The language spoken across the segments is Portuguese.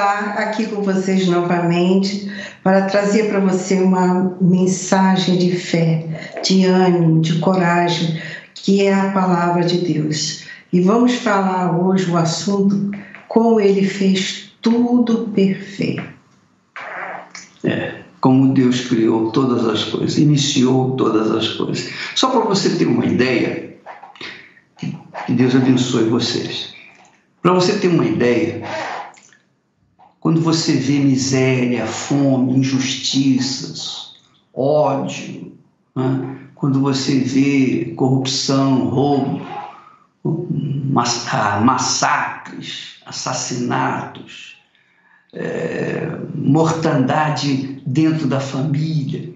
Olá, aqui com vocês novamente para trazer para você uma mensagem de fé, de ânimo, de coragem, que é a palavra de Deus. E vamos falar hoje o assunto como ele fez tudo perfeito. É, como Deus criou todas as coisas, iniciou todas as coisas. Só para você ter uma ideia, que Deus abençoe vocês. Para você ter uma ideia, quando você vê miséria, fome, injustiças, ódio, né? quando você vê corrupção, roubo, ah, massacres, assassinatos, é, mortandade dentro da família,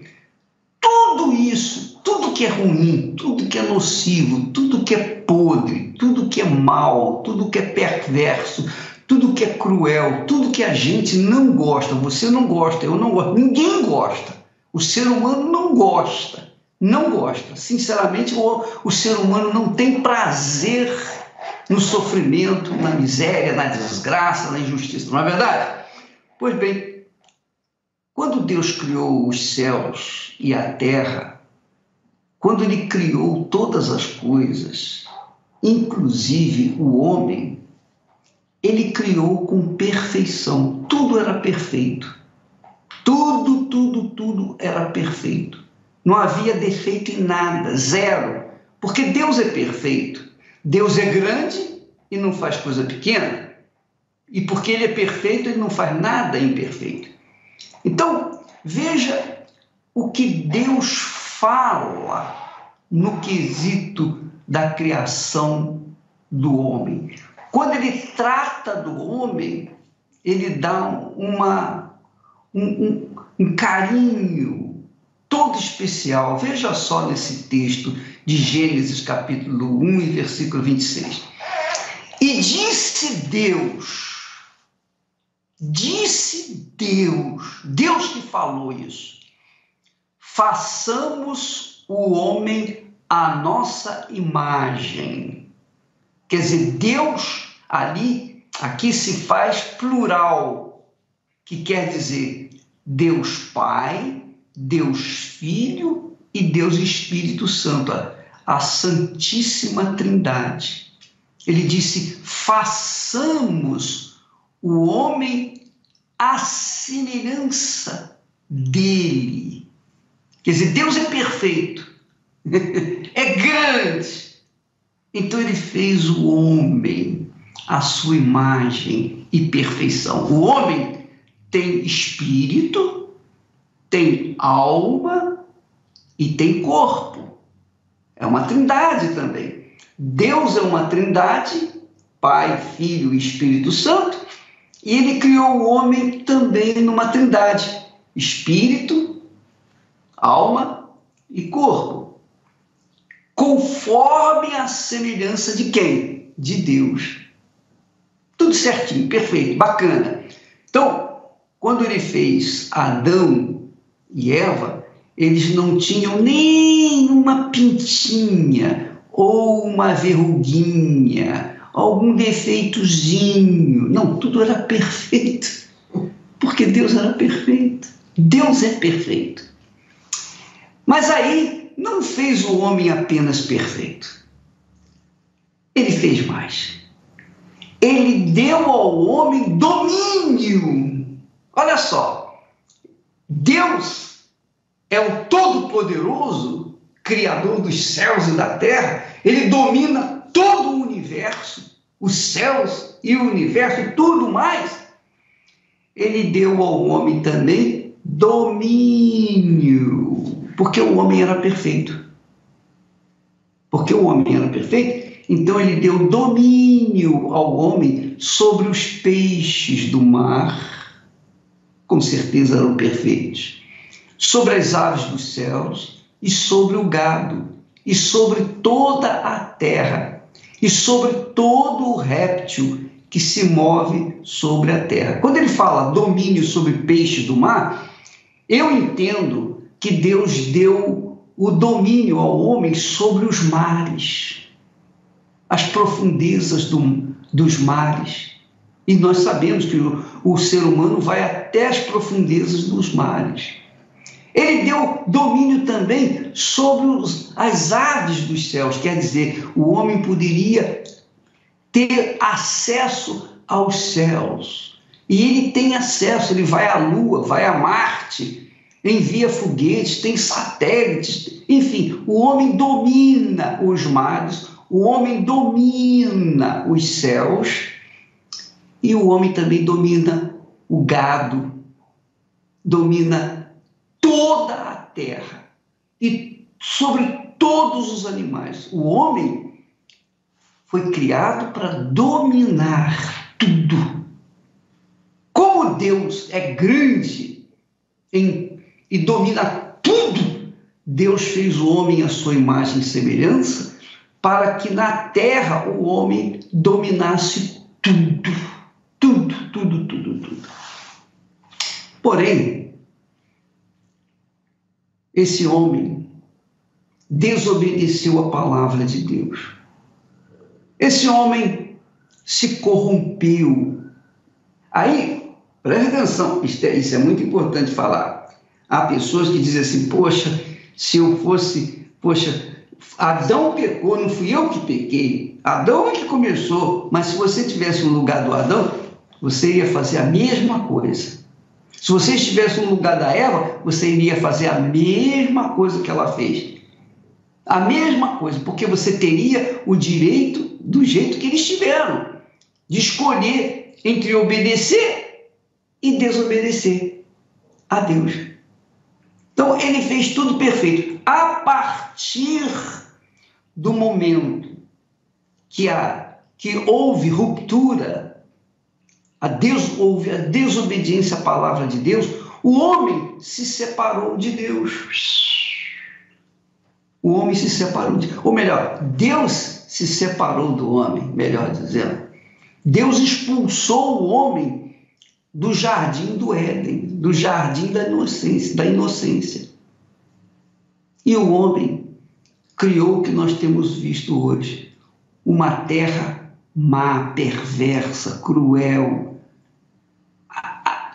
tudo isso, tudo que é ruim, tudo que é nocivo, tudo que é podre, tudo que é mal, tudo que é perverso, tudo que é cruel, tudo que a gente não gosta, você não gosta, eu não gosto, ninguém gosta. O ser humano não gosta, não gosta. Sinceramente, o, o ser humano não tem prazer no sofrimento, na miséria, na desgraça, na injustiça, não é verdade? Pois bem, quando Deus criou os céus e a terra, quando Ele criou todas as coisas, inclusive o homem, ele criou com perfeição. Tudo era perfeito. Tudo, tudo, tudo era perfeito. Não havia defeito em nada, zero. Porque Deus é perfeito. Deus é grande e não faz coisa pequena. E porque Ele é perfeito, Ele não faz nada imperfeito. Então, veja o que Deus fala no quesito da criação do homem. Quando ele trata do homem, ele dá uma, um, um, um carinho todo especial. Veja só nesse texto de Gênesis, capítulo 1 e versículo 26. E disse Deus, disse Deus, Deus que falou isso, façamos o homem à nossa imagem. Quer dizer, Deus Ali, aqui se faz plural, que quer dizer Deus Pai, Deus Filho e Deus Espírito Santo, a Santíssima Trindade. Ele disse: façamos o homem à semelhança dele. Quer dizer, Deus é perfeito, é grande. Então ele fez o homem a sua imagem e perfeição. O homem tem espírito, tem alma e tem corpo. É uma trindade também. Deus é uma trindade, Pai, Filho e Espírito Santo, e ele criou o homem também numa trindade: espírito, alma e corpo. Conforme a semelhança de quem? De Deus. Tudo certinho, perfeito, bacana. Então, quando ele fez Adão e Eva, eles não tinham nenhuma pintinha ou uma verruguinha, algum defeitozinho. Não, tudo era perfeito. Porque Deus era perfeito. Deus é perfeito. Mas aí não fez o homem apenas perfeito. Ele fez mais ele deu ao homem domínio. Olha só, Deus é o Todo-Poderoso, Criador dos céus e da terra, ele domina todo o universo, os céus e o universo e tudo mais. Ele deu ao homem também domínio, porque o homem era perfeito. Porque o homem era perfeito, então ele deu domínio ao homem sobre os peixes do mar, com certeza eram perfeitos, sobre as aves dos céus e sobre o gado, e sobre toda a terra, e sobre todo o réptil que se move sobre a terra. Quando ele fala domínio sobre peixes do mar, eu entendo que Deus deu o domínio ao homem sobre os mares as profundezas do, dos mares, E nós sabemos que o, o ser humano vai até as profundezas dos mares. Ele deu domínio também sobre os, as aves dos céus, quer dizer, o homem poderia ter acesso aos céus. E ele tem acesso, ele vai à Lua, vai a Marte, envia foguetes, tem satélites, enfim, o homem domina os mares, o homem domina os céus e o homem também domina o gado, domina toda a terra e sobre todos os animais. O homem foi criado para dominar tudo. Como Deus é grande em, e domina tudo, Deus fez o homem à sua imagem e semelhança para que na terra o homem dominasse tudo. Tudo, tudo, tudo, tudo. Porém, esse homem desobedeceu a palavra de Deus. Esse homem se corrompeu. Aí, preste atenção, isso é, isso é muito importante falar. Há pessoas que dizem assim: poxa, se eu fosse, poxa, Adão pecou, não fui eu que pequei. Adão é que começou, mas se você tivesse no lugar do Adão, você iria fazer a mesma coisa. Se você estivesse no lugar da Eva, você iria fazer a mesma coisa que ela fez. A mesma coisa, porque você teria o direito do jeito que eles tiveram, de escolher entre obedecer e desobedecer a Deus. Então ele fez tudo perfeito. A partir do momento que, que houve ruptura a Deus houve a desobediência à palavra de Deus, o homem se separou de Deus. O homem se separou de, ou melhor, Deus se separou do homem, melhor dizendo. Deus expulsou o homem do jardim do Éden, do jardim da inocência, da inocência. E o homem criou o que nós temos visto hoje, uma terra má, perversa, cruel,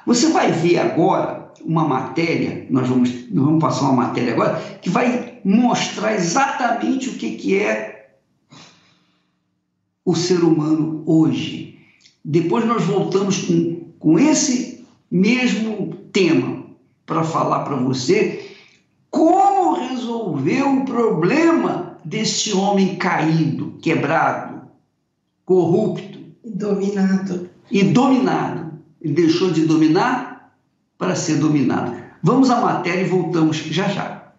você vai ver agora uma matéria, nós vamos, nós vamos passar uma matéria agora, que vai mostrar exatamente o que, que é o ser humano hoje. Depois nós voltamos com, com esse mesmo tema para falar para você como resolver o problema desse homem caído, quebrado, corrupto. Dominado. E dominado. Ele deixou de dominar para ser dominado. Vamos à matéria e voltamos já já.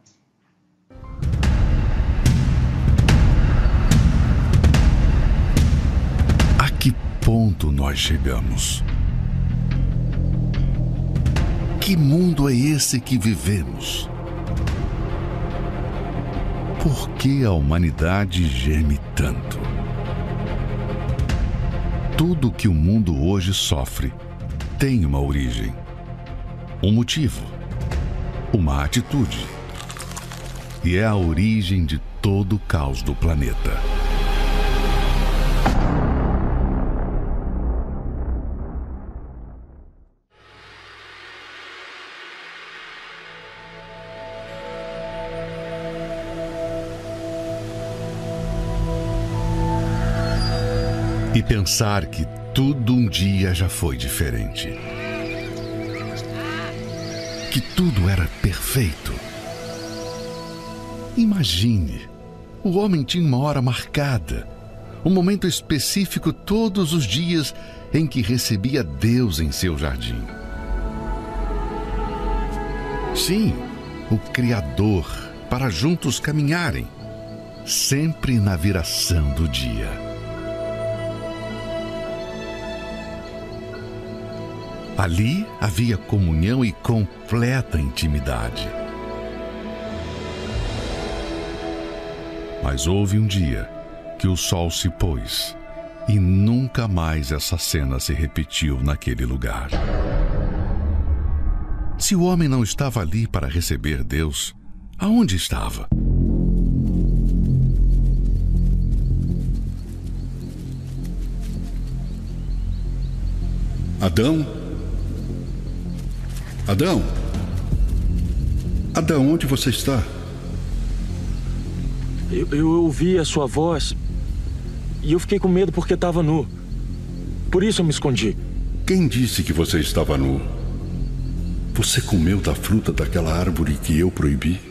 A que ponto nós chegamos? Que mundo é esse que vivemos? Por que a humanidade geme tanto? Tudo que o mundo hoje sofre tem uma origem, um motivo, uma atitude. E é a origem de todo o caos do planeta. E pensar que tudo um dia já foi diferente. Que tudo era perfeito. Imagine, o homem tinha uma hora marcada, um momento específico todos os dias em que recebia Deus em seu jardim. Sim, o Criador, para juntos caminharem, sempre na viração do dia. Ali havia comunhão e completa intimidade. Mas houve um dia que o sol se pôs e nunca mais essa cena se repetiu naquele lugar. Se o homem não estava ali para receber Deus, aonde estava? Adão? Adão? Adão, onde você está? Eu, eu ouvi a sua voz e eu fiquei com medo porque estava nu. Por isso eu me escondi. Quem disse que você estava nu? Você comeu da fruta daquela árvore que eu proibi?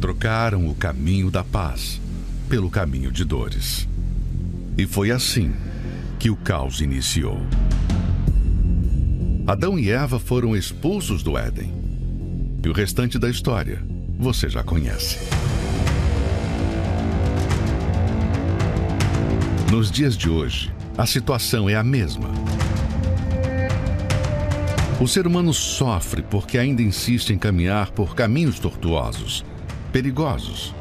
Trocaram o caminho da paz pelo caminho de dores. E foi assim que o caos iniciou. Adão e Eva foram expulsos do Éden. E o restante da história você já conhece. Nos dias de hoje, a situação é a mesma. O ser humano sofre porque ainda insiste em caminhar por caminhos tortuosos, perigosos.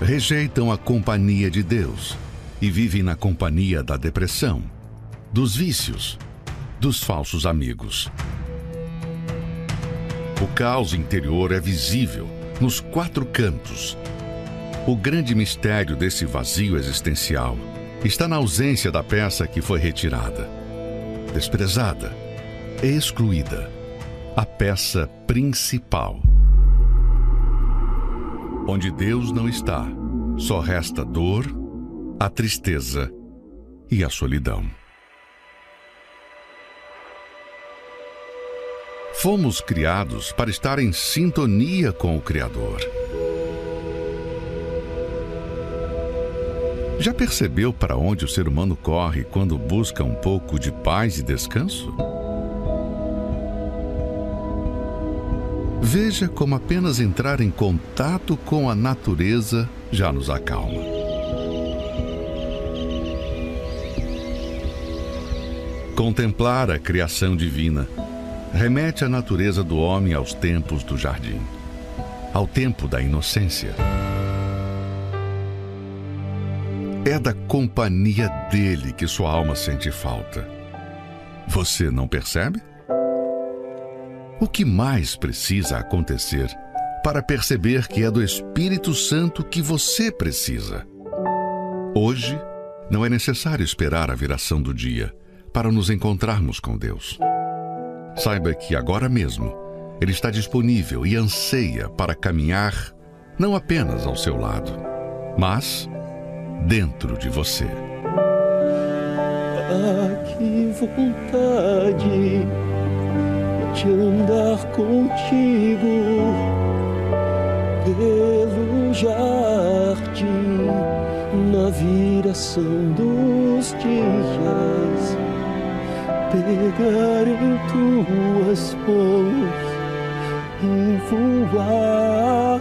Rejeitam a companhia de Deus e vivem na companhia da depressão, dos vícios, dos falsos amigos. O caos interior é visível nos quatro cantos. O grande mistério desse vazio existencial está na ausência da peça que foi retirada, desprezada, excluída a peça principal. Onde Deus não está, só resta dor a tristeza e a solidão. Fomos criados para estar em sintonia com o Criador. Já percebeu para onde o ser humano corre quando busca um pouco de paz e descanso? Veja como apenas entrar em contato com a natureza já nos acalma. Contemplar a criação divina remete a natureza do homem aos tempos do jardim, ao tempo da inocência. É da companhia dele que sua alma sente falta. Você não percebe? O que mais precisa acontecer para perceber que é do Espírito Santo que você precisa? Hoje, não é necessário esperar a viração do dia para nos encontrarmos com Deus. Saiba que agora mesmo Ele está disponível e anseia para caminhar não apenas ao seu lado, mas dentro de você. Ah, que vontade de andar contigo pelo jardim na viração dos dias pegar em tuas mãos e voar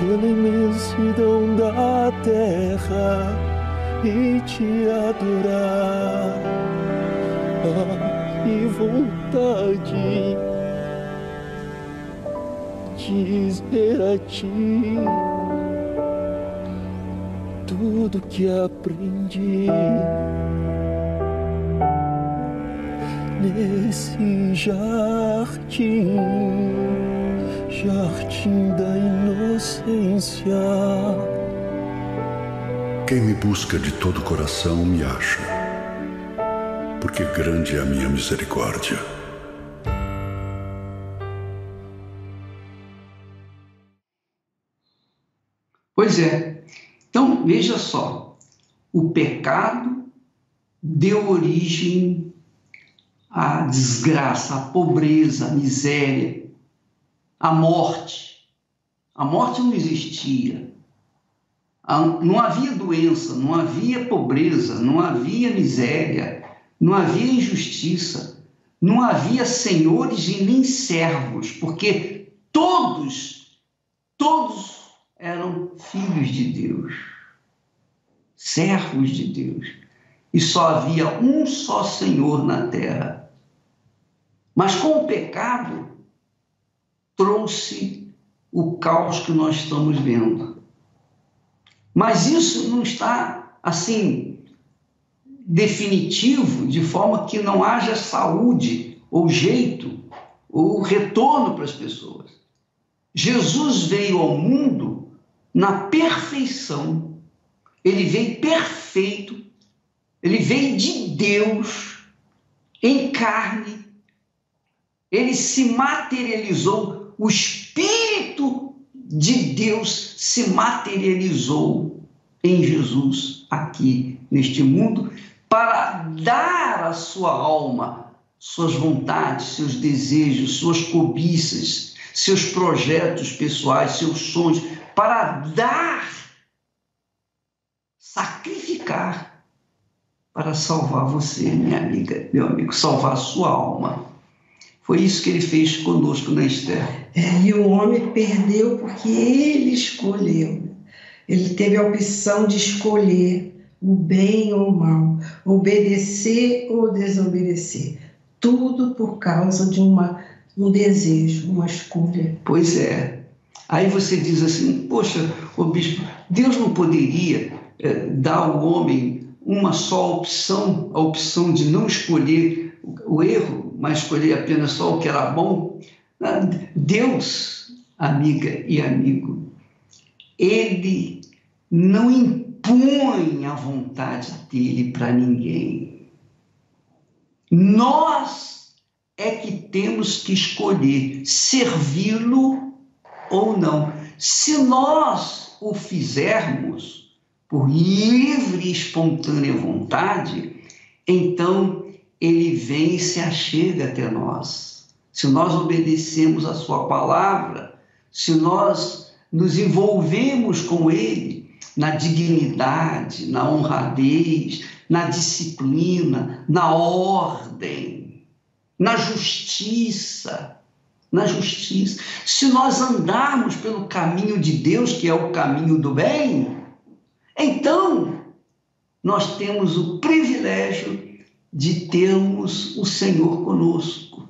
pela imensidão da terra e te adorar. Ah, que vontade dizer a ti tudo que aprendi nesse jardim, jardim da inocência. Quem me busca de todo o coração me acha, porque grande é a minha misericórdia. Pois é. Então, veja só: o pecado deu origem a desgraça, a pobreza, a miséria, a morte. A morte não existia. Não havia doença, não havia pobreza, não havia miséria, não havia injustiça, não havia senhores e nem servos, porque todos, todos eram filhos de Deus, servos de Deus. E só havia um só Senhor na terra, mas com o pecado, trouxe o caos que nós estamos vendo. Mas isso não está assim definitivo, de forma que não haja saúde ou jeito ou retorno para as pessoas. Jesus veio ao mundo na perfeição. Ele veio perfeito Ele veio de Deus em carne. Ele se materializou. O Espírito de Deus se materializou em Jesus aqui neste mundo para dar à sua alma suas vontades, seus desejos, suas cobiças, seus projetos pessoais, seus sonhos, para dar, sacrificar para salvar você, minha amiga, meu amigo, salvar a sua alma. Foi isso que ele fez conosco na Esther. É, e o homem perdeu porque ele escolheu. Ele teve a opção de escolher o bem ou o mal, obedecer ou desobedecer. Tudo por causa de uma, um desejo, uma escolha. Pois é. Aí você diz assim: poxa, o bispo, Deus não poderia é, dar ao homem uma só opção, a opção de não escolher o erro, mas escolher apenas só o que era bom? Deus, amiga e amigo, ele não impõe a vontade dele para ninguém. Nós é que temos que escolher servi-lo ou não. Se nós o fizermos por livre e espontânea vontade, então ele vem e se achega até nós. Se nós obedecemos a sua palavra, se nós nos envolvemos com ele na dignidade, na honradez, na disciplina, na ordem, na justiça, na justiça. Se nós andarmos pelo caminho de Deus, que é o caminho do bem, então nós temos o privilégio de termos o Senhor conosco.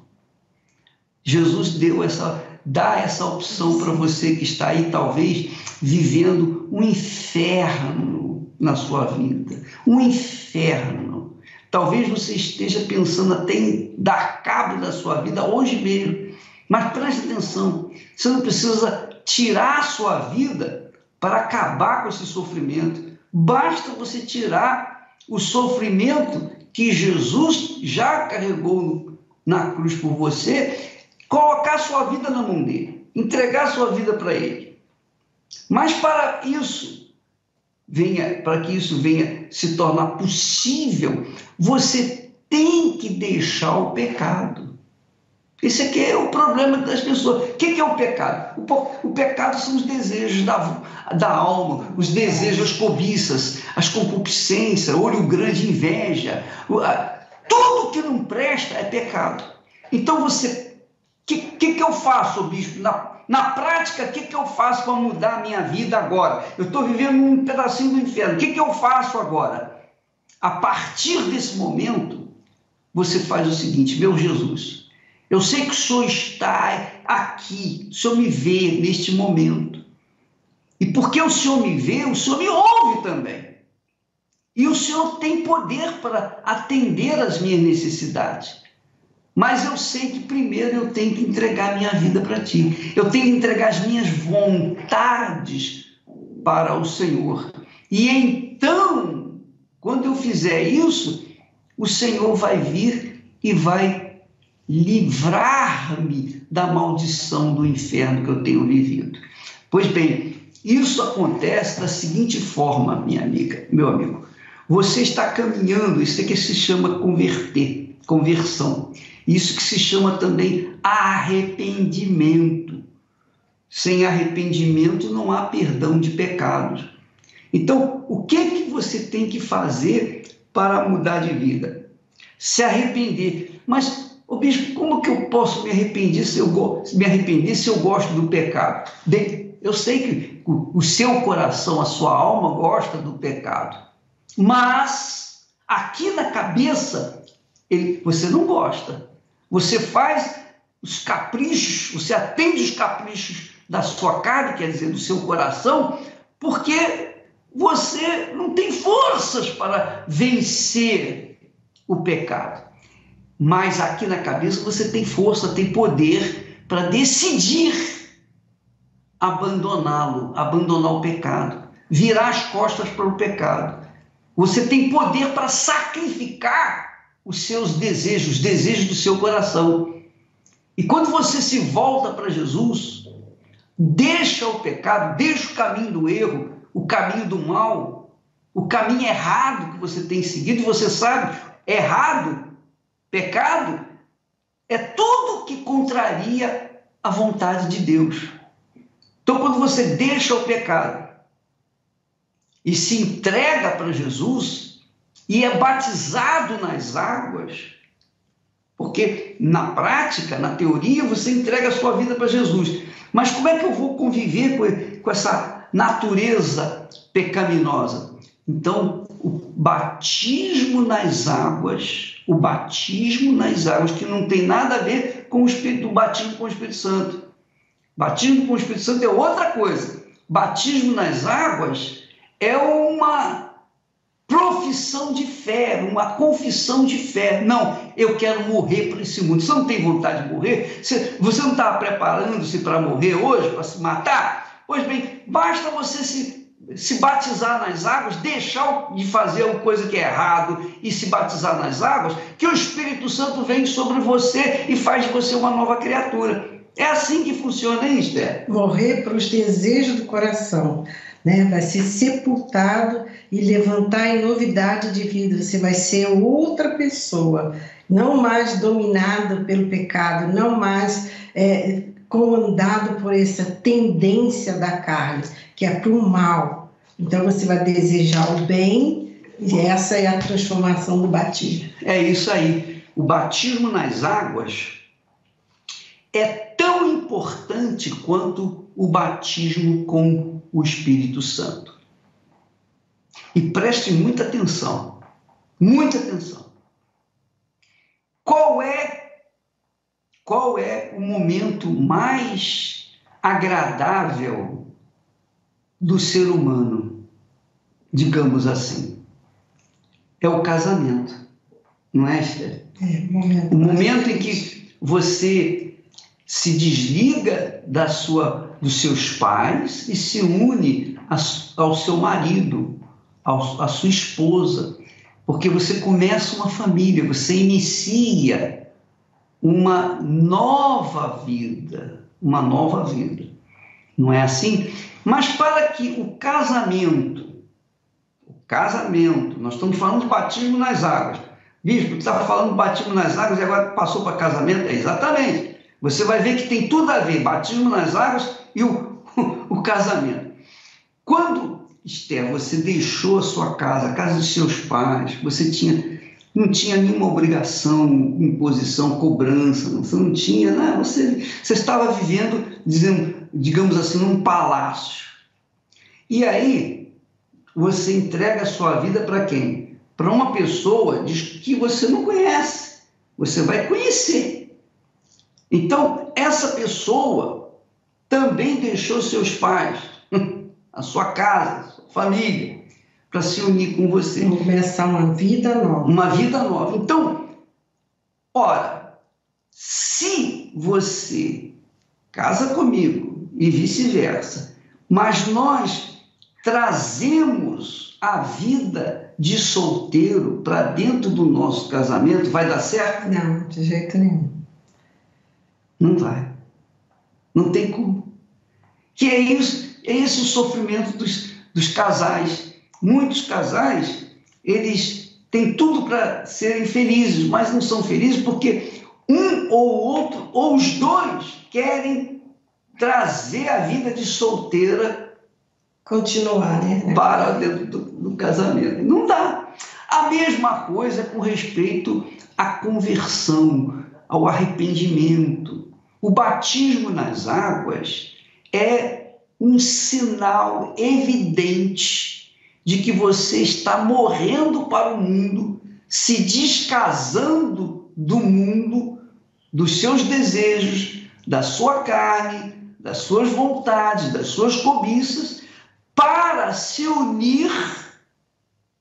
Jesus deu essa dá essa opção para você que está aí talvez vivendo um inferno na sua vida, um inferno. Talvez você esteja pensando até em dar cabo da sua vida hoje mesmo. Mas preste atenção, você não precisa tirar a sua vida para acabar com esse sofrimento. Basta você tirar o sofrimento que Jesus já carregou na cruz por você, colocar sua vida na mão dele, entregar sua vida para ele. Mas para isso venha, para que isso venha se tornar possível, você tem que deixar o pecado. Esse aqui é o problema das pessoas. O que é o pecado? O, o pecado são os desejos da, da alma, os desejos, as cobiças, as concupiscências, olho grande, inveja. Tudo que não presta é pecado. Então você. O que, que, que eu faço, bispo? Na, na prática, o que, que eu faço para mudar a minha vida agora? Eu estou vivendo um pedacinho do inferno. O que, que eu faço agora? A partir desse momento, você faz o seguinte: meu Jesus eu sei que o Senhor está aqui, o Senhor me vê neste momento. E porque o Senhor me vê, o Senhor me ouve também. E o Senhor tem poder para atender às minhas necessidades. Mas eu sei que primeiro eu tenho que entregar minha vida para ti. Eu tenho que entregar as minhas vontades para o Senhor. E então, quando eu fizer isso, o Senhor vai vir e vai livrar-me da maldição do inferno que eu tenho vivido. Pois bem, isso acontece da seguinte forma, minha amiga, meu amigo. Você está caminhando, isso é que se chama converter, conversão. Isso que se chama também arrependimento. Sem arrependimento não há perdão de pecados. Então, o que é que você tem que fazer para mudar de vida? Se arrepender. Mas bispo, como que eu posso me arrepender se eu, me arrepender se eu gosto do pecado? Bem, eu sei que o seu coração, a sua alma gosta do pecado, mas aqui na cabeça ele, você não gosta. Você faz os caprichos, você atende os caprichos da sua carne, quer dizer, do seu coração, porque você não tem forças para vencer o pecado. Mas aqui na cabeça você tem força, tem poder para decidir abandoná-lo, abandonar o pecado, virar as costas para o pecado. Você tem poder para sacrificar os seus desejos, os desejos do seu coração. E quando você se volta para Jesus, deixa o pecado, deixa o caminho do erro, o caminho do mal, o caminho errado que você tem seguido, e você sabe, errado, pecado, é tudo que contraria a vontade de Deus. Então, quando você deixa o pecado e se entrega para Jesus e é batizado nas águas, porque na prática, na teoria, você entrega a sua vida para Jesus. Mas como é que eu vou conviver com, com essa natureza pecaminosa? Então, o batismo nas águas, o batismo nas águas, que não tem nada a ver com o, Espírito, batismo com o Espírito Santo. Batismo com o Espírito Santo é outra coisa. Batismo nas águas é uma profissão de fé, uma confissão de fé. Não, eu quero morrer para esse mundo. Você não tem vontade de morrer? Você, você não está preparando-se para morrer hoje, para se matar? Pois bem, basta você se, se batizar nas águas, deixar de fazer uma coisa que é errado e se batizar nas águas, que o Espírito Santo vem sobre você e faz de você uma nova criatura. É assim que funciona, hein, Esther? Morrer para os desejos do coração né? Vai ser sepultado e levantar em novidade de vida. Você vai ser outra pessoa, não mais dominado pelo pecado, não mais é, comandado por essa tendência da carne, que é para o mal. Então você vai desejar o bem e essa é a transformação do batismo. É isso aí. O batismo nas águas é tão importante quanto o batismo com o Espírito Santo. E preste muita atenção, muita atenção. Qual é qual é o momento mais agradável do ser humano, digamos assim? É o casamento, não é, Esther? É, momento o momento em que você se desliga da sua dos seus pais e se une ao seu marido, à sua esposa, porque você começa uma família, você inicia uma nova vida, uma nova vida. Não é assim? Mas para que o casamento, o casamento, nós estamos falando de batismo nas águas. Bispo, estava falando de batismo nas águas e agora passou para casamento? É exatamente. Você vai ver que tem tudo a ver, batismo nas águas e o, o casamento. Quando, Esther, você deixou a sua casa, a casa dos seus pais, você tinha, não tinha nenhuma obrigação, imposição, cobrança, você não tinha, né? você, você estava vivendo, dizendo, digamos assim, num palácio. E aí, você entrega a sua vida para quem? Para uma pessoa que você não conhece. Você vai conhecer. Então, essa pessoa também deixou seus pais, a sua casa, a sua família, para se unir com você. Vamos começar uma vida nova. Uma vida nova. Então, ora, se você casa comigo e vice-versa, mas nós trazemos a vida de solteiro para dentro do nosso casamento, vai dar certo? Não, de jeito nenhum. Não vai. Não tem como. Que é isso, é esse o sofrimento dos, dos casais. Muitos casais, eles têm tudo para serem felizes, mas não são felizes porque um ou outro, ou os dois, querem trazer a vida de solteira continuar né? para dentro do, do casamento. Não dá. A mesma coisa com respeito à conversão, ao arrependimento. O batismo nas águas é um sinal evidente de que você está morrendo para o mundo, se descasando do mundo, dos seus desejos, da sua carne, das suas vontades, das suas cobiças, para se unir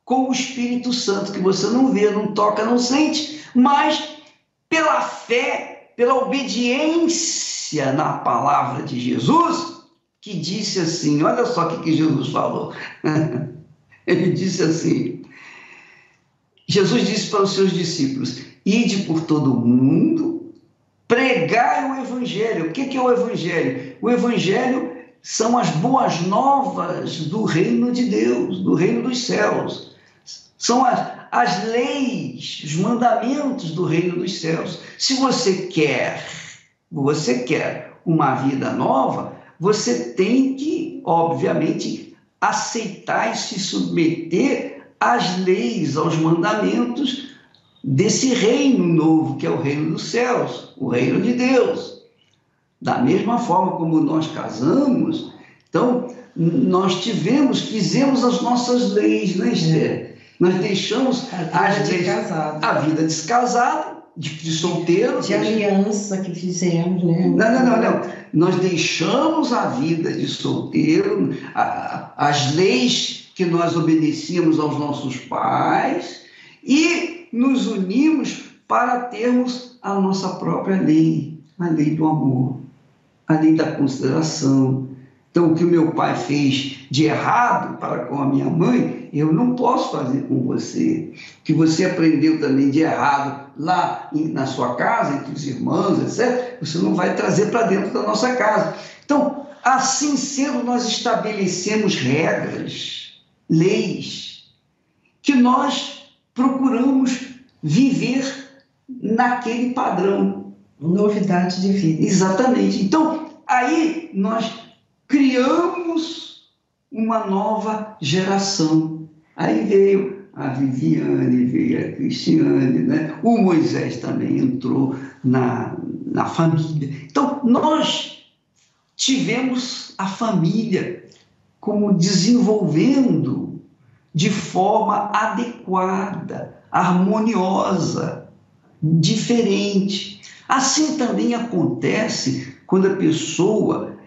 com o Espírito Santo, que você não vê, não toca, não sente, mas pela fé pela obediência na palavra de Jesus, que disse assim: olha só o que, Jesus falou. Ele disse assim: Jesus disse para os seus discípulos: Ide por todo o mundo, pregai o Evangelho. O que é o Evangelho? O Evangelho são as boas novas do reino de Deus, do reino dos céus. São as, as leis, os mandamentos do reino dos céus. Se você quer, você quer uma vida nova, você tem que, obviamente, aceitar e se submeter às leis, aos mandamentos desse reino novo, que é o reino dos céus, o reino de Deus. Da mesma forma como nós casamos, então nós tivemos, fizemos as nossas leis, né, Esther? Nós deixamos as leis, casado. a vida descasada, de, de solteiro. De aliança que fizemos, né? Não, não, não, não. Nós deixamos a vida de solteiro, a, as leis que nós obedecíamos aos nossos pais e nos unimos para termos a nossa própria lei, a lei do amor a lei da consideração. Então, o que o meu pai fez de errado para com a minha mãe, eu não posso fazer com você. O que você aprendeu também de errado lá na sua casa, entre os irmãos, etc., você não vai trazer para dentro da nossa casa. Então, assim sendo, nós estabelecemos regras, leis, que nós procuramos viver naquele padrão Novidade de vida. Exatamente. Então, aí nós criamos uma nova geração. Aí veio a Viviane, veio a Cristiane, né? o Moisés também entrou na, na família. Então, nós tivemos a família como desenvolvendo de forma adequada, harmoniosa, diferente. Assim também acontece quando a pessoa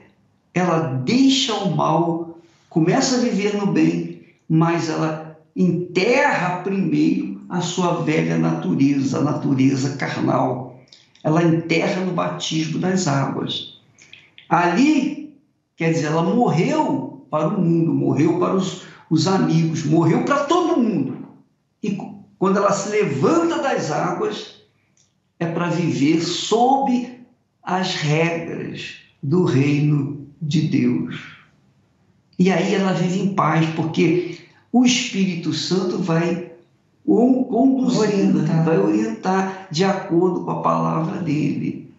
ela deixa o mal, começa a viver no bem, mas ela enterra primeiro a sua velha natureza, a natureza carnal. Ela enterra no batismo das águas. Ali, quer dizer, ela morreu para o mundo, morreu para os, os amigos, morreu para todo mundo. E quando ela se levanta das águas, é para viver sob as regras do reino de Deus. E aí ela vive em paz, porque o Espírito Santo vai conduzir, orientar. vai orientar de acordo com a palavra dele.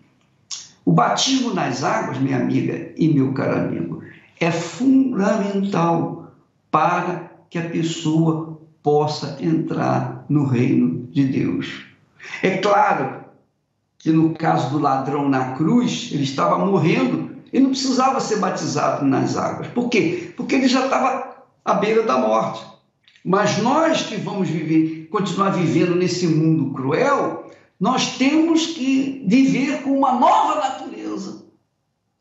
O batismo nas águas, minha amiga e meu caro amigo, é fundamental para que a pessoa possa entrar no reino de Deus. É claro que no caso do ladrão na cruz, ele estava morrendo e não precisava ser batizado nas águas. Por quê? Porque ele já estava à beira da morte. Mas nós que vamos viver, continuar vivendo nesse mundo cruel, nós temos que viver com uma nova natureza.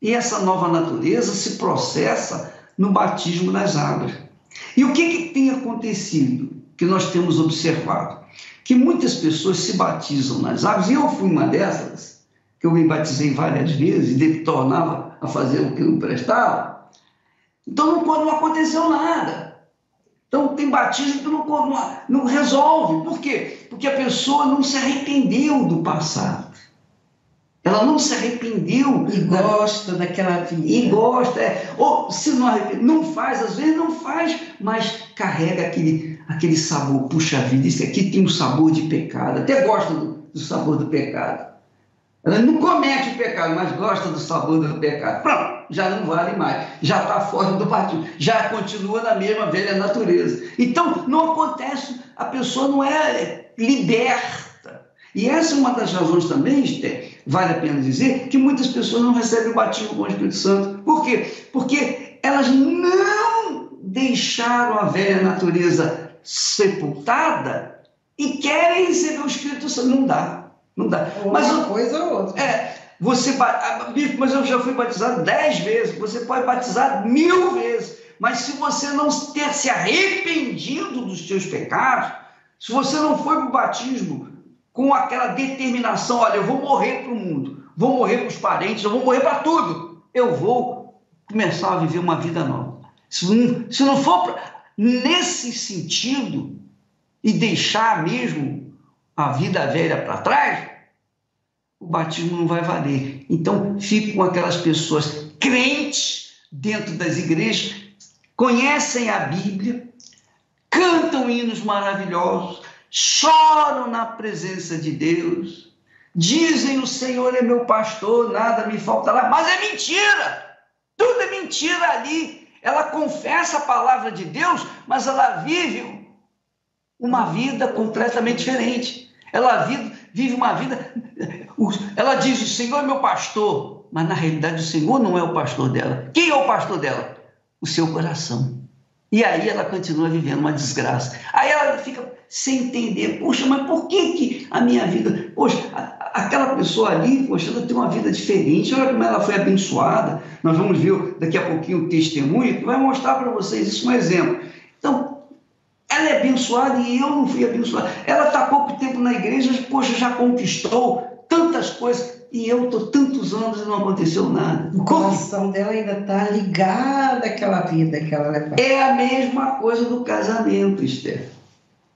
E essa nova natureza se processa no batismo nas águas. E o que, que tem acontecido que nós temos observado? Que muitas pessoas se batizam nas águas, e eu fui uma dessas, que eu me batizei várias vezes e tornava a fazer o que não prestava. Então não, não aconteceu nada. Então tem batismo que não, não, não resolve. Por quê? Porque a pessoa não se arrependeu do passado. Ela não se arrependeu. E gosta da... daquela vida. E gosta. É. Ou se não não faz, às vezes não faz, mas carrega aquele, aquele sabor. Puxa vida, isso aqui tem um sabor de pecado. Até gosta do, do sabor do pecado. Ela não comete o pecado, mas gosta do sabor do pecado. Pronto, já não vale mais. Já está fora do partido. Já continua na mesma velha natureza. Então, não acontece, a pessoa não é liberta. E essa é uma das razões também, Esther, vale a pena dizer que muitas pessoas não recebem o batismo com o Espírito Santo. Por quê? Porque elas não deixaram a velha natureza sepultada e querem receber o Espírito Santo. Não dá. Não dá. Uma mas uma coisa ou outra. É. Você, ah, mas eu já fui batizado dez vezes, você pode batizar mil vezes, mas se você não ter se arrependido dos seus pecados, se você não foi para o batismo com aquela determinação: olha, eu vou morrer para o mundo, vou morrer para os parentes, eu vou morrer para tudo. Eu vou começar a viver uma vida nova. Se não, se não for nesse sentido, e deixar mesmo a vida velha para trás, o batismo não vai valer. Então, fico com aquelas pessoas crentes dentro das igrejas, conhecem a Bíblia, cantam hinos maravilhosos, choram na presença de Deus, dizem: O Senhor é meu pastor, nada me faltará, mas é mentira! Tudo é mentira ali. Ela confessa a palavra de Deus, mas ela vive uma vida completamente diferente. Ela vive, vive uma vida. Ela diz: O Senhor é meu pastor, mas na realidade o Senhor não é o pastor dela. Quem é o pastor dela? O seu coração. E aí ela continua vivendo uma desgraça. Aí ela fica sem entender, poxa, mas por que, que a minha vida, poxa, aquela pessoa ali, poxa, ela tem uma vida diferente, olha como ela foi abençoada. Nós vamos ver daqui a pouquinho o testemunho que vai mostrar para vocês isso um exemplo. Então, ela é abençoada e eu não fui abençoado. Ela está pouco tempo na igreja, poxa, já conquistou tantas coisas e eu estou tantos anos e não aconteceu nada. O coração dela ainda está ligado àquela vida que ela levou. É a mesma coisa do casamento, Esther.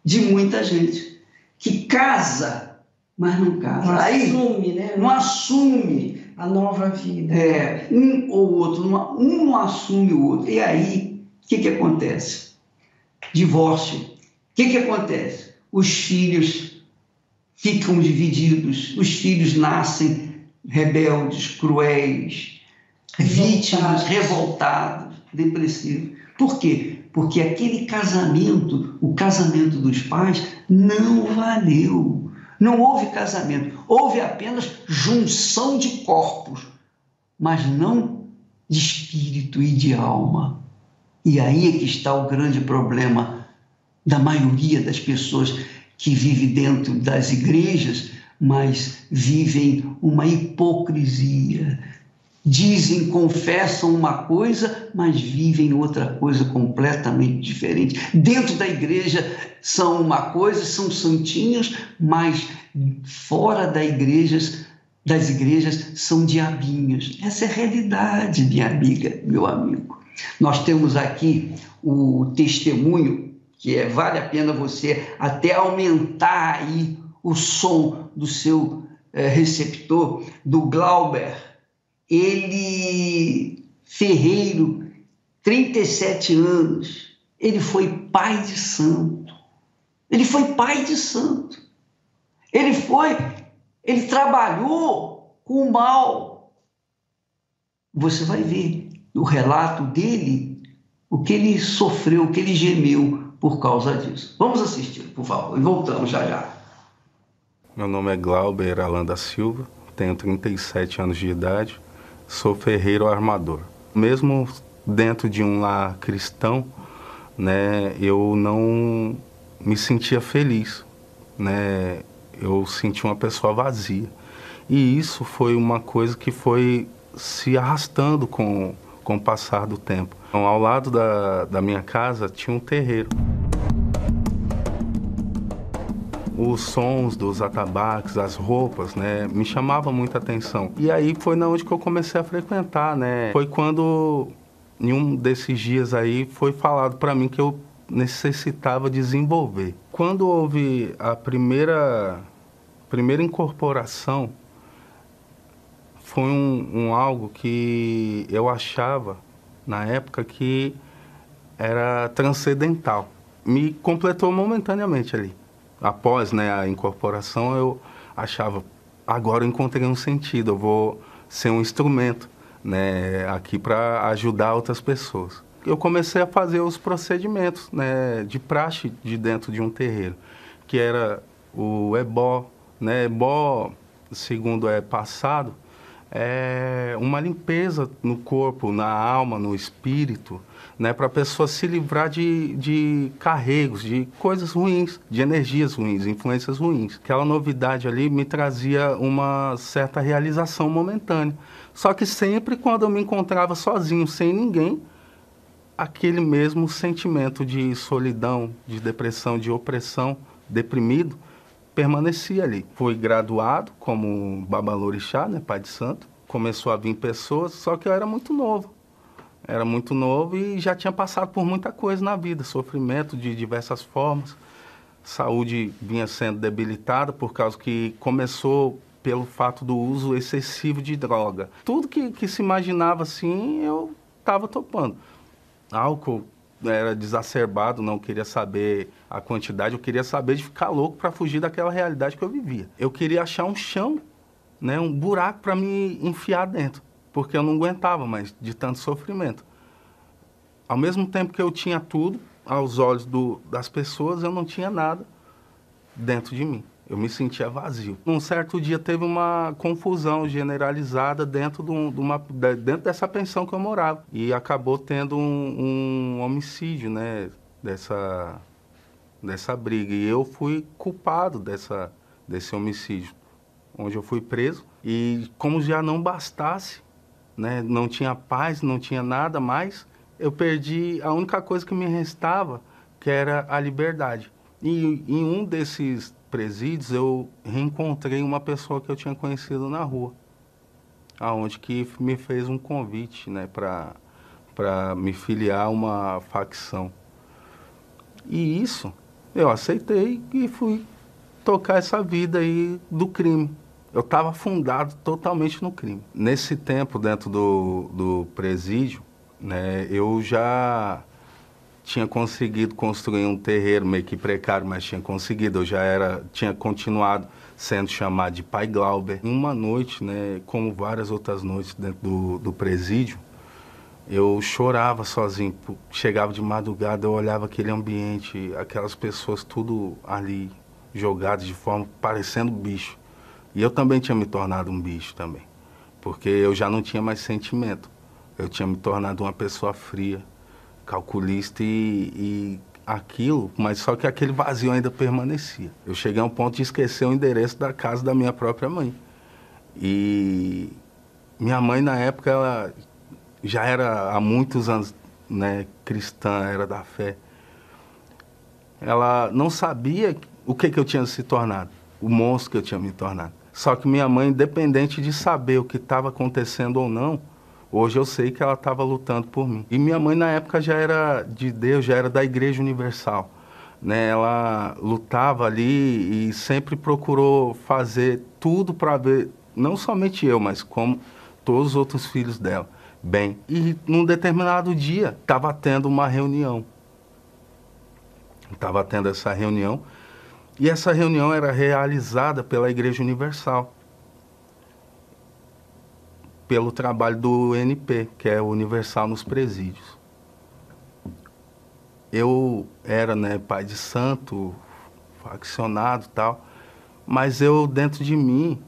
De muita gente que casa, mas não casa. Não Aí, assume, né? não assume. A nova vida. É, um ou outro, um não assume o outro. E aí, o que, que acontece? Divórcio. O que, que acontece? Os filhos ficam divididos, os filhos nascem rebeldes, cruéis, vítimas, revoltados, depressivos. Por quê? Porque aquele casamento, o casamento dos pais, não valeu. Não houve casamento, houve apenas junção de corpos, mas não de espírito e de alma. E aí é que está o grande problema da maioria das pessoas que vive dentro das igrejas, mas vivem uma hipocrisia. Dizem, confessam uma coisa, mas vivem outra coisa completamente diferente. Dentro da igreja são uma coisa, são santinhos, mas fora da igreja, das igrejas são diabinhos. Essa é a realidade, minha amiga, meu amigo. Nós temos aqui o testemunho que é, vale a pena você até aumentar aí o som do seu é, receptor, do Glauber. Ele, ferreiro, 37 anos, ele foi pai de santo. Ele foi pai de santo. Ele foi, ele trabalhou com o mal. Você vai ver no relato dele o que ele sofreu, o que ele gemeu por causa disso. Vamos assistir, por favor, e voltamos já já. Meu nome é Glauber Alan da Silva, tenho 37 anos de idade, sou ferreiro armador. Mesmo dentro de um lar cristão, né, eu não me sentia feliz, né? Eu senti uma pessoa vazia. E isso foi uma coisa que foi se arrastando com, com o passar do tempo. Então, ao lado da, da minha casa tinha um terreiro. Os sons dos atabaques, as roupas, né, me chamavam muita atenção. E aí foi na onde que eu comecei a frequentar, né? Foi quando em um desses dias aí foi falado para mim que eu necessitava desenvolver. Quando houve a primeira primeira incorporação, foi um, um algo que eu achava na época que era transcendental. Me completou momentaneamente ali. Após né, a incorporação, eu achava, agora eu encontrei um sentido, eu vou ser um instrumento né, aqui para ajudar outras pessoas. Eu comecei a fazer os procedimentos né, de praxe de dentro de um terreiro, que era o ebó. Né? Ebó, segundo é passado, é, uma limpeza no corpo, na alma, no espírito, né, para a pessoa se livrar de, de carregos, de coisas ruins, de energias ruins, influências ruins. Aquela novidade ali me trazia uma certa realização momentânea. Só que sempre quando eu me encontrava sozinho, sem ninguém, aquele mesmo sentimento de solidão, de depressão, de opressão, deprimido, permanecia ali. Fui graduado como babalorixá, né, pai de santo. Começou a vir pessoas, só que eu era muito novo. Era muito novo e já tinha passado por muita coisa na vida, sofrimento de diversas formas. saúde vinha sendo debilitada por causa que começou pelo fato do uso excessivo de droga. Tudo que, que se imaginava assim, eu estava topando. Álcool era desacerbado, não queria saber a quantidade, eu queria saber de ficar louco para fugir daquela realidade que eu vivia. Eu queria achar um chão, né, um buraco para me enfiar dentro, porque eu não aguentava mais de tanto sofrimento. Ao mesmo tempo que eu tinha tudo, aos olhos do, das pessoas, eu não tinha nada dentro de mim. Eu me sentia vazio. Um certo dia teve uma confusão generalizada dentro, de, de uma, dentro dessa pensão que eu morava. E acabou tendo um, um homicídio, né? Dessa, dessa briga. E eu fui culpado dessa, desse homicídio, onde eu fui preso. E como já não bastasse, né? Não tinha paz, não tinha nada mais, eu perdi a única coisa que me restava, que era a liberdade. E em um desses presídios, eu reencontrei uma pessoa que eu tinha conhecido na rua, aonde que me fez um convite, né, para para me filiar a uma facção. E isso eu aceitei e fui tocar essa vida aí do crime. Eu estava fundado totalmente no crime. Nesse tempo dentro do, do presídio, né, eu já tinha conseguido construir um terreiro meio que precário, mas tinha conseguido. Eu já era, tinha continuado sendo chamado de Pai Glauber. Uma noite, né, como várias outras noites dentro do, do presídio, eu chorava sozinho. Chegava de madrugada, eu olhava aquele ambiente, aquelas pessoas tudo ali jogadas de forma parecendo bicho. E eu também tinha me tornado um bicho também, porque eu já não tinha mais sentimento. Eu tinha me tornado uma pessoa fria calculista e, e aquilo, mas só que aquele vazio ainda permanecia. Eu cheguei a um ponto de esquecer o endereço da casa da minha própria mãe. E minha mãe, na época, ela já era há muitos anos né, cristã, era da fé. Ela não sabia o que, que eu tinha se tornado, o monstro que eu tinha me tornado. Só que minha mãe, independente de saber o que estava acontecendo ou não, Hoje eu sei que ela estava lutando por mim. E minha mãe na época já era de Deus, já era da Igreja Universal. Né? Ela lutava ali e sempre procurou fazer tudo para ver, não somente eu, mas como todos os outros filhos dela, bem. E num determinado dia estava tendo uma reunião. Estava tendo essa reunião e essa reunião era realizada pela Igreja Universal pelo trabalho do NP, que é Universal nos Presídios. Eu era né, pai de santo, faccionado e tal, mas eu, dentro de mim,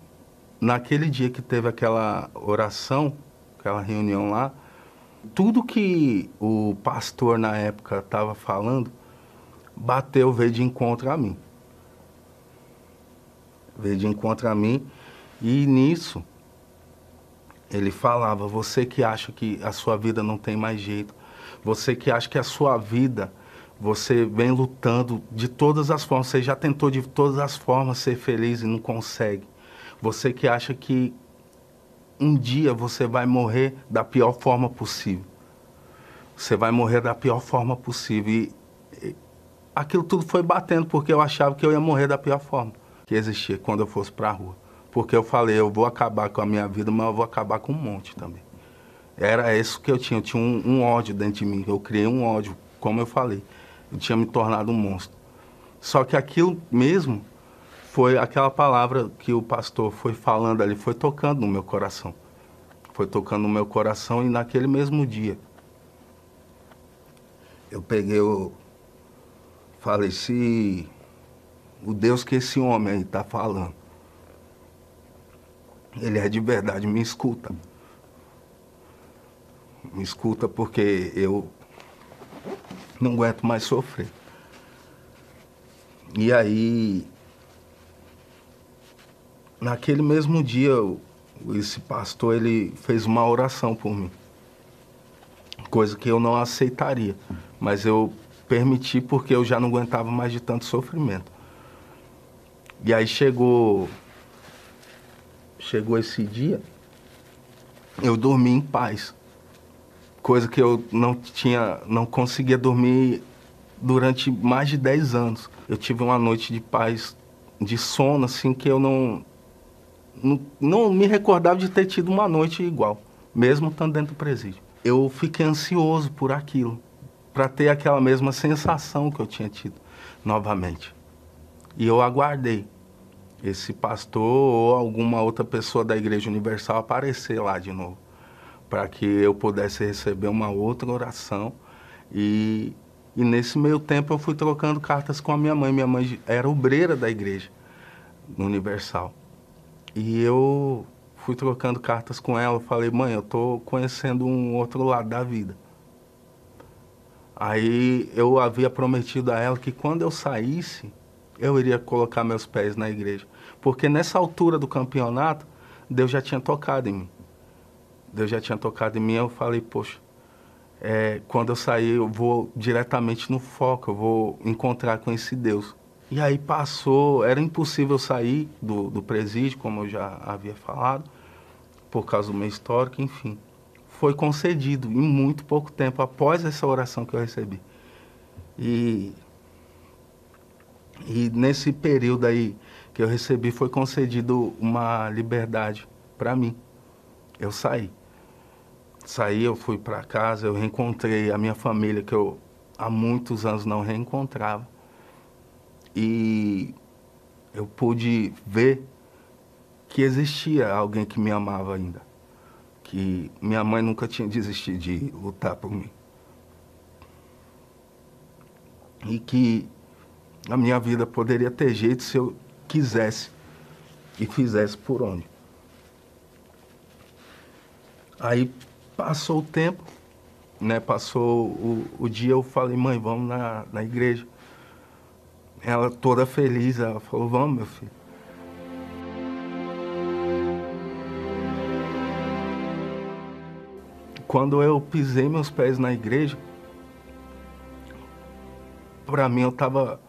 naquele dia que teve aquela oração, aquela reunião lá, tudo que o pastor na época estava falando, bateu, veio de encontro a mim. Veio de encontro a mim, e nisso ele falava: você que acha que a sua vida não tem mais jeito, você que acha que a sua vida você vem lutando de todas as formas, você já tentou de todas as formas ser feliz e não consegue. Você que acha que um dia você vai morrer da pior forma possível. Você vai morrer da pior forma possível. E, e aquilo tudo foi batendo porque eu achava que eu ia morrer da pior forma que existia quando eu fosse para a rua. Porque eu falei, eu vou acabar com a minha vida, mas eu vou acabar com um monte também. Era isso que eu tinha, eu tinha um, um ódio dentro de mim, eu criei um ódio, como eu falei. Eu tinha me tornado um monstro. Só que aquilo mesmo foi aquela palavra que o pastor foi falando ali, foi tocando no meu coração. Foi tocando no meu coração e naquele mesmo dia eu peguei, falei, se o Deus que esse homem aí está falando ele é de verdade, me escuta. Me escuta porque eu não aguento mais sofrer. E aí, naquele mesmo dia, esse pastor ele fez uma oração por mim. Coisa que eu não aceitaria, mas eu permiti porque eu já não aguentava mais de tanto sofrimento. E aí chegou chegou esse dia, eu dormi em paz. Coisa que eu não tinha, não conseguia dormir durante mais de 10 anos. Eu tive uma noite de paz, de sono, assim, que eu não, não, não me recordava de ter tido uma noite igual, mesmo estando dentro do presídio. Eu fiquei ansioso por aquilo, para ter aquela mesma sensação que eu tinha tido novamente. E eu aguardei esse pastor ou alguma outra pessoa da Igreja Universal aparecer lá de novo, para que eu pudesse receber uma outra oração. E, e nesse meio tempo eu fui trocando cartas com a minha mãe. Minha mãe era obreira da Igreja Universal. E eu fui trocando cartas com ela. Falei, mãe, eu estou conhecendo um outro lado da vida. Aí eu havia prometido a ela que quando eu saísse, eu iria colocar meus pés na igreja. Porque nessa altura do campeonato, Deus já tinha tocado em mim. Deus já tinha tocado em mim, eu falei, poxa, é, quando eu sair, eu vou diretamente no foco, eu vou encontrar com esse Deus. E aí passou, era impossível sair do, do presídio, como eu já havia falado, por causa do meu histórico, enfim foi concedido em muito pouco tempo após essa oração que eu recebi. E, e nesse período aí que eu recebi foi concedido uma liberdade para mim. Eu saí. Saí, eu fui para casa, eu reencontrei a minha família que eu há muitos anos não reencontrava. E eu pude ver que existia alguém que me amava ainda que minha mãe nunca tinha desistido de lutar por mim. E que a minha vida poderia ter jeito se eu quisesse e fizesse por onde. Aí passou o tempo, né? Passou o, o dia, eu falei, mãe, vamos na, na igreja. Ela toda feliz, ela falou, vamos, meu filho. quando eu pisei meus pés na igreja, para mim eu estava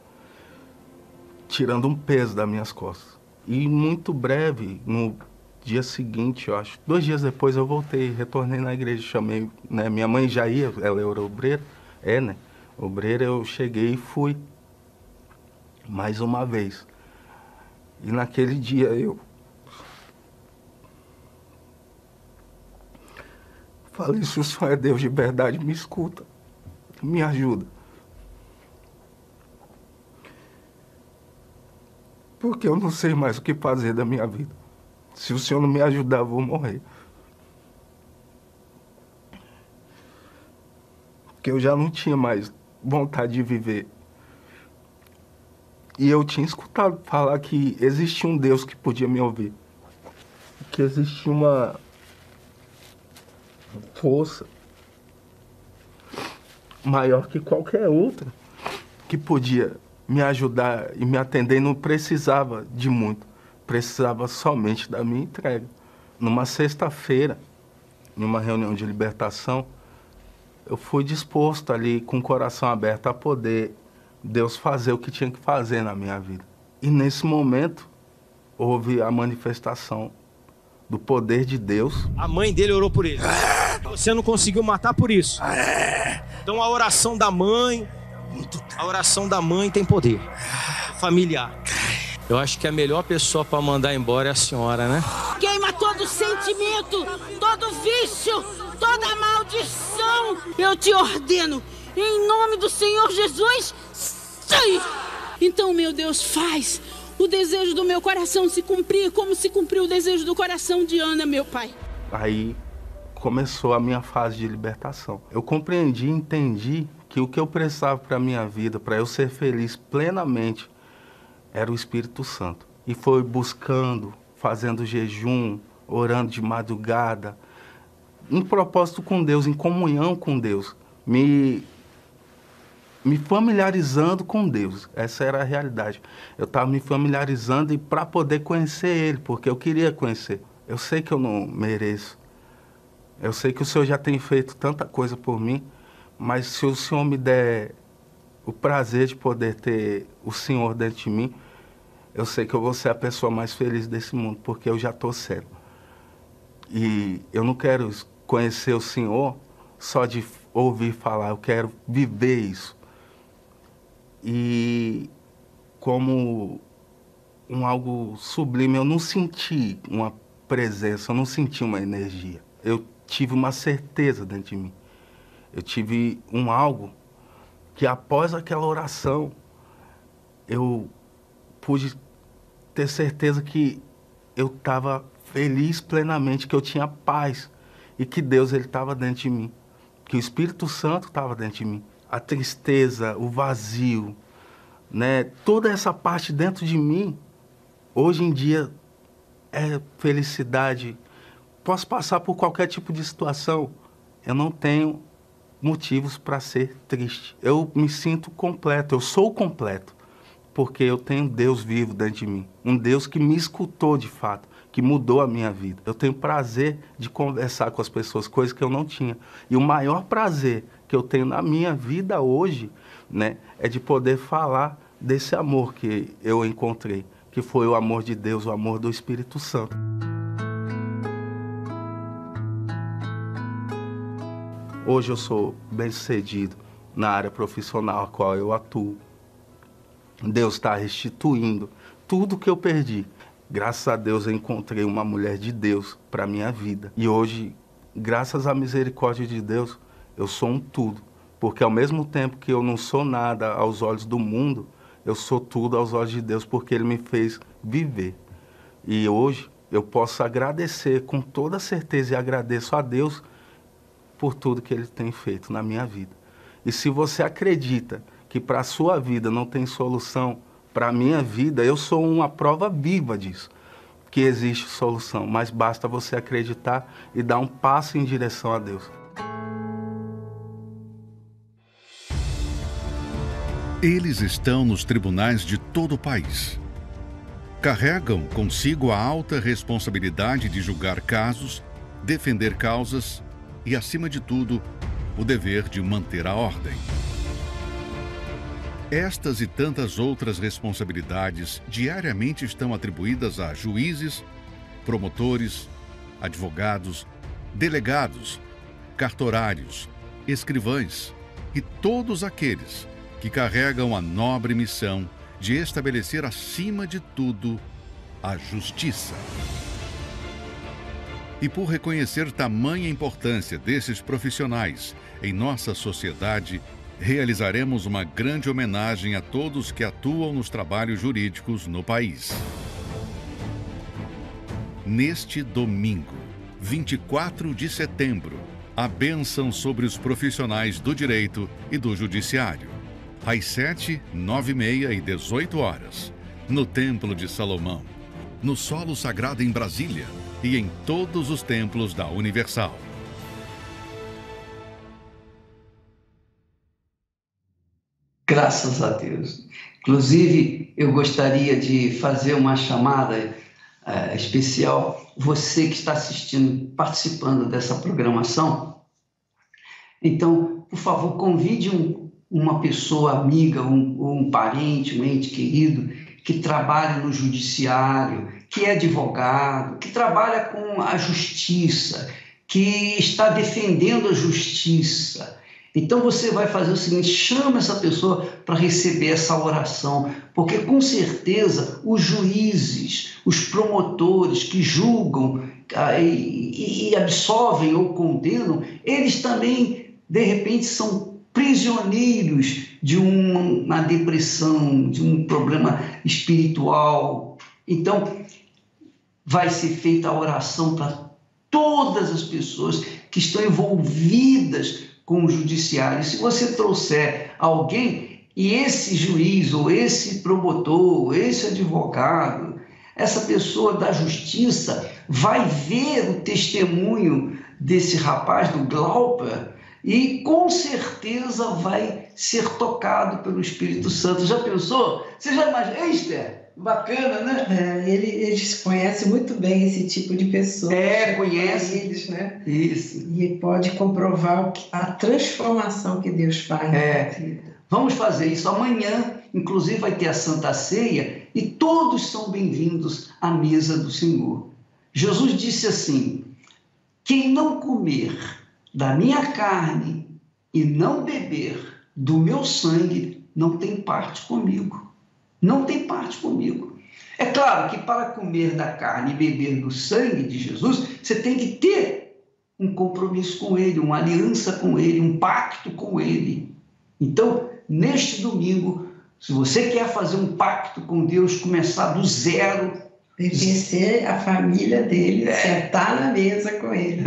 tirando um peso das minhas costas. E muito breve, no dia seguinte, eu acho, dois dias depois eu voltei, retornei na igreja, chamei, né, minha mãe já ia, ela era obreira, é, né, obreira, eu cheguei e fui mais uma vez. E naquele dia eu Falei, se o Senhor é Deus de verdade, me escuta, me ajuda. Porque eu não sei mais o que fazer da minha vida. Se o Senhor não me ajudar, eu vou morrer. Porque eu já não tinha mais vontade de viver. E eu tinha escutado falar que existia um Deus que podia me ouvir. Que existia uma, força maior que qualquer outra que podia me ajudar e me atender. Não precisava de muito, precisava somente da minha entrega. Numa sexta-feira, numa reunião de libertação, eu fui disposto ali, com o coração aberto, a poder Deus fazer o que tinha que fazer na minha vida. E nesse momento, houve a manifestação do poder de Deus. A mãe dele orou por ele. Você não conseguiu matar por isso. Então a oração da mãe, a oração da mãe tem poder. Familiar. Eu acho que a melhor pessoa para mandar embora é a senhora, né? Queima todo sentimento, todo vício, toda maldição. Eu te ordeno, em nome do Senhor Jesus, sai! Então, meu Deus, faz o desejo do meu coração se cumprir, como se cumpriu o desejo do coração de Ana, meu pai. Aí começou a minha fase de libertação. Eu compreendi, entendi que o que eu precisava para a minha vida, para eu ser feliz plenamente, era o Espírito Santo. E foi buscando, fazendo jejum, orando de madrugada, em propósito com Deus, em comunhão com Deus, me me familiarizando com Deus. Essa era a realidade. Eu estava me familiarizando e para poder conhecer Ele, porque eu queria conhecer. Eu sei que eu não mereço. Eu sei que o Senhor já tem feito tanta coisa por mim, mas se o Senhor me der o prazer de poder ter o Senhor dentro de mim, eu sei que eu vou ser a pessoa mais feliz desse mundo, porque eu já estou cego. E eu não quero conhecer o Senhor só de ouvir falar, eu quero viver isso. e como um algo sublime, eu não senti uma presença, eu não senti uma energia. Eu tive uma certeza dentro de mim. Eu tive um algo que após aquela oração eu pude ter certeza que eu estava feliz plenamente, que eu tinha paz e que Deus ele estava dentro de mim, que o Espírito Santo estava dentro de mim. A tristeza, o vazio, né? Toda essa parte dentro de mim, hoje em dia é felicidade. Posso passar por qualquer tipo de situação, eu não tenho motivos para ser triste. Eu me sinto completo, eu sou completo, porque eu tenho Deus vivo dentro de mim, um Deus que me escutou de fato, que mudou a minha vida. Eu tenho prazer de conversar com as pessoas, coisas que eu não tinha. E o maior prazer que eu tenho na minha vida hoje, né, é de poder falar desse amor que eu encontrei, que foi o amor de Deus, o amor do Espírito Santo. Hoje eu sou bem-sucedido na área profissional a qual eu atuo. Deus está restituindo tudo que eu perdi. Graças a Deus eu encontrei uma mulher de Deus para minha vida. E hoje, graças à misericórdia de Deus, eu sou um tudo. Porque ao mesmo tempo que eu não sou nada aos olhos do mundo, eu sou tudo aos olhos de Deus, porque Ele me fez viver. E hoje eu posso agradecer com toda certeza e agradeço a Deus por tudo que Ele tem feito na minha vida. E se você acredita que para a sua vida não tem solução, para a minha vida, eu sou uma prova viva disso, que existe solução, mas basta você acreditar e dar um passo em direção a Deus. Eles estão nos tribunais de todo o país. Carregam consigo a alta responsabilidade de julgar casos, defender causas e, acima de tudo, o dever de manter a ordem. Estas e tantas outras responsabilidades diariamente estão atribuídas a juízes, promotores, advogados, delegados, cartorários, escrivães e todos aqueles que carregam a nobre missão de estabelecer acima de tudo a justiça. E por reconhecer tamanha importância desses profissionais em nossa sociedade, realizaremos uma grande homenagem a todos que atuam nos trabalhos jurídicos no país. Neste domingo, 24 de setembro, a bênção sobre os profissionais do direito e do judiciário. Às 7, 9 e meia e 18 horas, no Templo de Salomão, no solo sagrado em Brasília, e em todos os templos da Universal. Graças a Deus. Inclusive, eu gostaria de fazer uma chamada uh, especial. Você que está assistindo, participando dessa programação, então, por favor, convide um, uma pessoa amiga, um, um parente, um ente querido que trabalha no judiciário, que é advogado, que trabalha com a justiça, que está defendendo a justiça. Então você vai fazer o seguinte: chama essa pessoa para receber essa oração, porque com certeza os juízes, os promotores que julgam ah, e, e absolvem ou condenam, eles também, de repente, são prisioneiros de uma depressão, de um problema espiritual. Então, vai ser feita a oração para todas as pessoas que estão envolvidas com o judiciário. Se você trouxer alguém e esse juiz ou esse promotor, ou esse advogado, essa pessoa da justiça vai ver o testemunho desse rapaz do Glauber e com certeza vai ser tocado pelo Espírito Santo. Já pensou? Você já imagina? Esther, Bacana, né? É, ele, eles conhecem muito bem esse tipo de pessoa. É, conhece. Eles, né? Isso. E pode comprovar a transformação que Deus faz é. na vida. Vamos fazer isso amanhã. Inclusive vai ter a Santa Ceia e todos são bem-vindos à mesa do Senhor. Jesus disse assim: Quem não comer da minha carne e não beber do meu sangue não tem parte comigo. Não tem parte comigo. É claro que para comer da carne e beber do sangue de Jesus, você tem que ter um compromisso com Ele, uma aliança com Ele, um pacto com Ele. Então, neste domingo, se você quer fazer um pacto com Deus, começar do zero. Pertencer à família dele, é. sentar na mesa com ele.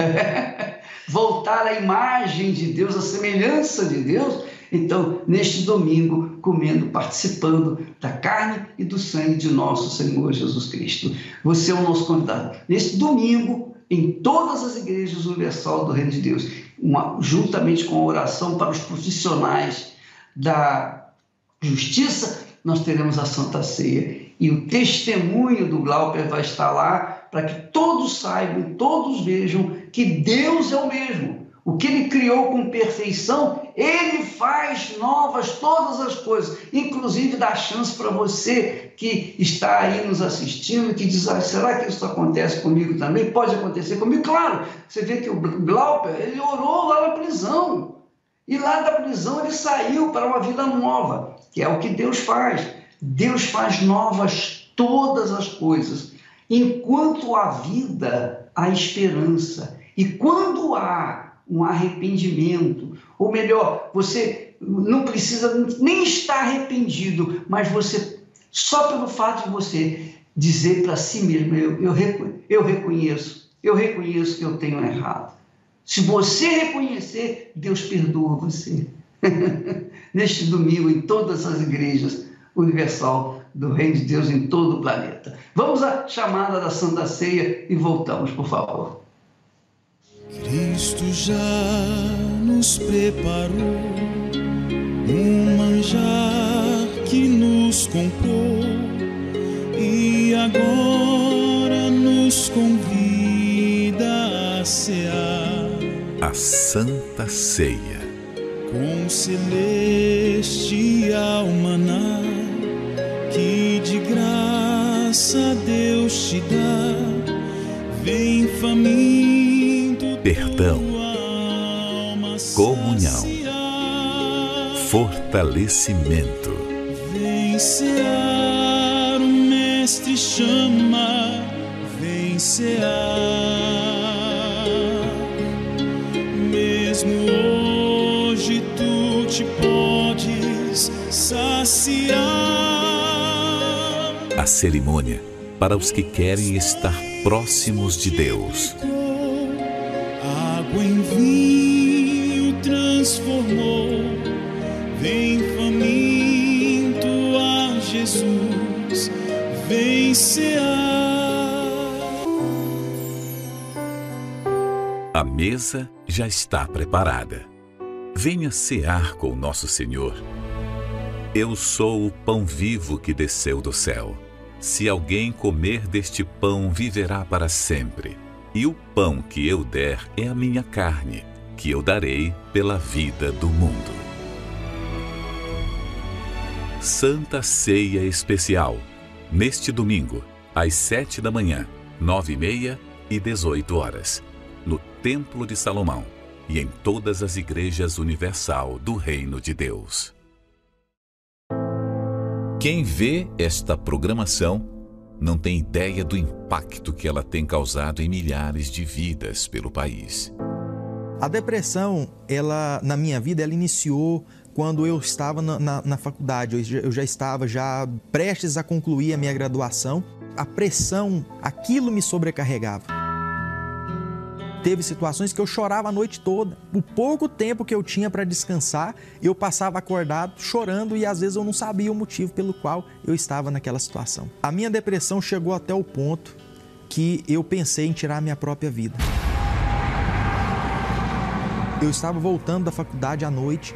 Voltar à imagem de Deus, à semelhança de Deus. Então, neste domingo, comendo, participando da carne e do sangue de nosso Senhor Jesus Cristo. Você é o nosso convidado. Neste domingo, em todas as igrejas universal do Reino de Deus, uma, juntamente com a oração para os profissionais da justiça, nós teremos a Santa Ceia. E o testemunho do Glauber vai estar lá para que todos saibam, todos vejam que Deus é o mesmo. O que ele criou com perfeição, ele faz novas todas as coisas, inclusive dá chance para você que está aí nos assistindo, que diz: ah, será que isso acontece comigo também? Pode acontecer comigo? Claro, você vê que o Glauber, ele orou lá na prisão. E lá da prisão ele saiu para uma vida nova, que é o que Deus faz. Deus faz novas todas as coisas. Enquanto há vida, há esperança. E quando há um arrependimento, ou melhor, você não precisa nem estar arrependido, mas você, só pelo fato de você dizer para si mesmo: eu, eu, eu reconheço, eu reconheço que eu tenho errado. Se você reconhecer, Deus perdoa você. Neste domingo, em todas as igrejas universal do Reino de Deus em todo o planeta. Vamos à chamada da Santa Ceia e voltamos, por favor. Cristo já nos preparou um manjar que nos comprou e agora nos convida a cear a Santa Ceia. Com celestial maná que de graça Deus te dá, vem faminto. Perdão, comunhão, fortalecimento. Vem cear, o Mestre chama, vem cear. hoje tu te podes saciar. A cerimônia para os que querem estar próximos de Deus. Cear. A mesa já está preparada. Venha cear com nosso Senhor. Eu sou o pão vivo que desceu do céu. Se alguém comer deste pão, viverá para sempre. E o pão que eu der é a minha carne, que eu darei pela vida do mundo. Santa Ceia Especial. Neste domingo, às sete da manhã, nove e meia e dezoito horas no Templo de Salomão e em todas as igrejas universal do Reino de Deus. Quem vê esta programação não tem ideia do impacto que ela tem causado em milhares de vidas pelo país. A depressão, ela na minha vida, ela iniciou quando eu estava na, na, na faculdade. Eu já, eu já estava já prestes a concluir a minha graduação. A pressão, aquilo me sobrecarregava. Teve situações que eu chorava a noite toda. O pouco tempo que eu tinha para descansar, eu passava acordado chorando e às vezes eu não sabia o motivo pelo qual eu estava naquela situação. A minha depressão chegou até o ponto que eu pensei em tirar a minha própria vida. Eu estava voltando da faculdade à noite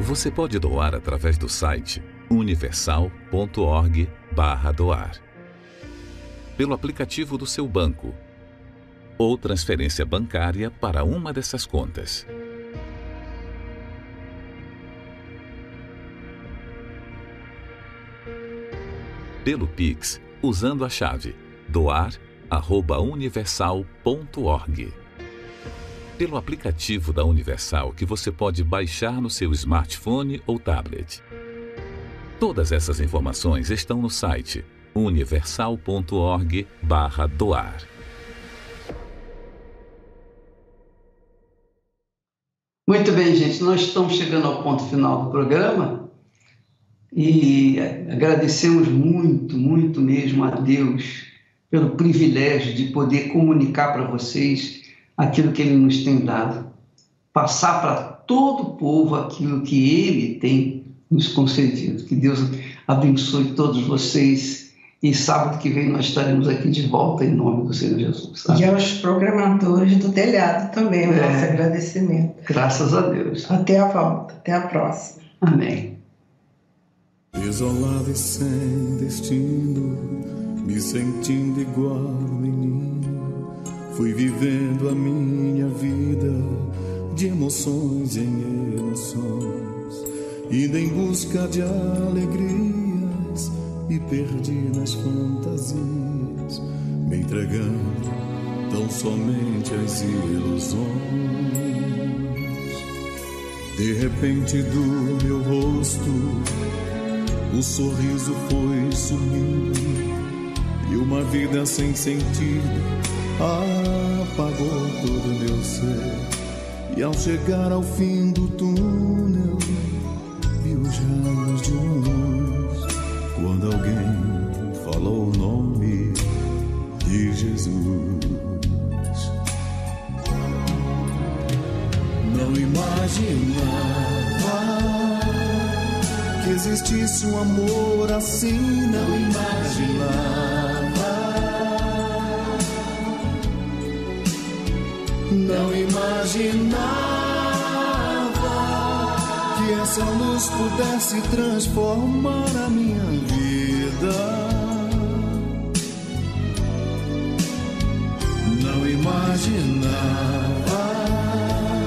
Você pode doar através do site universal.org/doar, pelo aplicativo do seu banco ou transferência bancária para uma dessas contas. Pelo Pix, usando a chave doar@universal.org. Pelo aplicativo da Universal que você pode baixar no seu smartphone ou tablet. Todas essas informações estão no site universal.org/doar. Muito bem, gente, nós estamos chegando ao ponto final do programa. E agradecemos muito, muito mesmo a Deus pelo privilégio de poder comunicar para vocês aquilo que Ele nos tem dado, passar para todo o povo aquilo que Ele tem nos concedido. Que Deus abençoe todos vocês e sábado que vem nós estaremos aqui de volta em nome do Senhor Jesus. Tá? E aos programadores do telhado também, o é, nosso agradecimento. Graças a Deus. Até a volta, até a próxima. Amém. Isolado e sem destino, me sentindo igual fui vivendo a minha vida de emoções em emoções, indo em busca de alegrias, me perdi nas fantasias, me entregando tão somente às ilusões. De repente do meu rosto o sorriso foi sumindo e uma vida sem sentido apagou todo meu ser. E ao chegar ao fim do túnel, vi os raios de uma luz quando alguém falou o nome de Jesus. Não imaginar que existisse um amor assim, não imaginava. Não imaginava que essa luz pudesse transformar a minha vida. Não imaginava